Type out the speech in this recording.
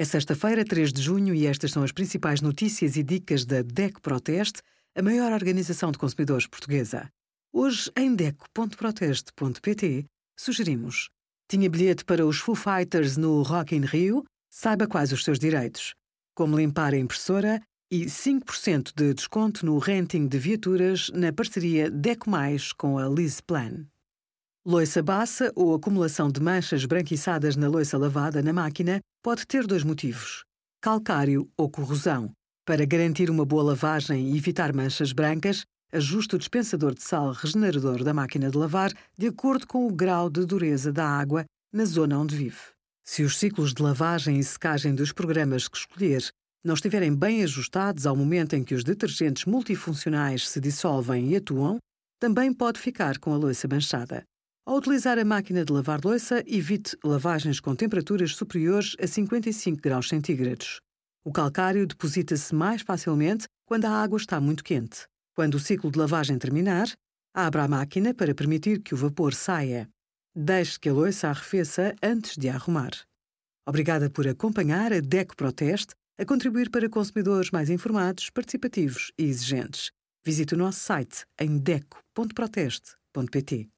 É sexta-feira, 3 de junho, e estas são as principais notícias e dicas da DECO Proteste, a maior organização de consumidores portuguesa. Hoje, em DECO.proteste.pt, sugerimos: tinha bilhete para os Foo Fighters no Rock in Rio? Saiba quais os seus direitos. Como limpar a impressora e 5% de desconto no renting de viaturas na parceria DECO Mais com a Lease Plan. Loiça baça ou acumulação de manchas branquiçadas na loiça lavada na máquina pode ter dois motivos: calcário ou corrosão. Para garantir uma boa lavagem e evitar manchas brancas, ajuste o dispensador de sal regenerador da máquina de lavar de acordo com o grau de dureza da água na zona onde vive. Se os ciclos de lavagem e secagem dos programas que escolher não estiverem bem ajustados ao momento em que os detergentes multifuncionais se dissolvem e atuam, também pode ficar com a louça manchada. Ao utilizar a máquina de lavar louça, evite lavagens com temperaturas superiores a 55 graus centígrados. O calcário deposita-se mais facilmente quando a água está muito quente. Quando o ciclo de lavagem terminar, abra a máquina para permitir que o vapor saia. Deixe que a louça arrefeça antes de a arrumar. Obrigada por acompanhar a DECO Proteste a contribuir para consumidores mais informados, participativos e exigentes. Visite o nosso site em deco.proteste.pt.